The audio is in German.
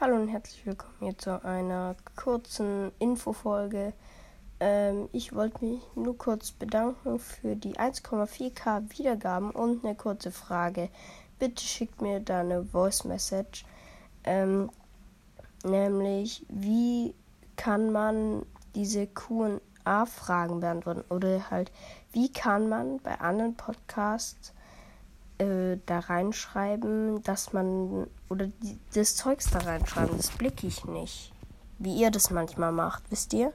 Hallo und herzlich willkommen hier zu einer kurzen Infofolge. Ähm, ich wollte mich nur kurz bedanken für die 1,4k Wiedergaben und eine kurze Frage. Bitte schickt mir da eine Voice Message. Ähm, nämlich, wie kann man diese QA-Fragen beantworten? Oder halt, wie kann man bei anderen Podcasts da reinschreiben, dass man oder die, das Zeugs da reinschreiben, das blicke ich nicht. Wie ihr das manchmal macht, wisst ihr?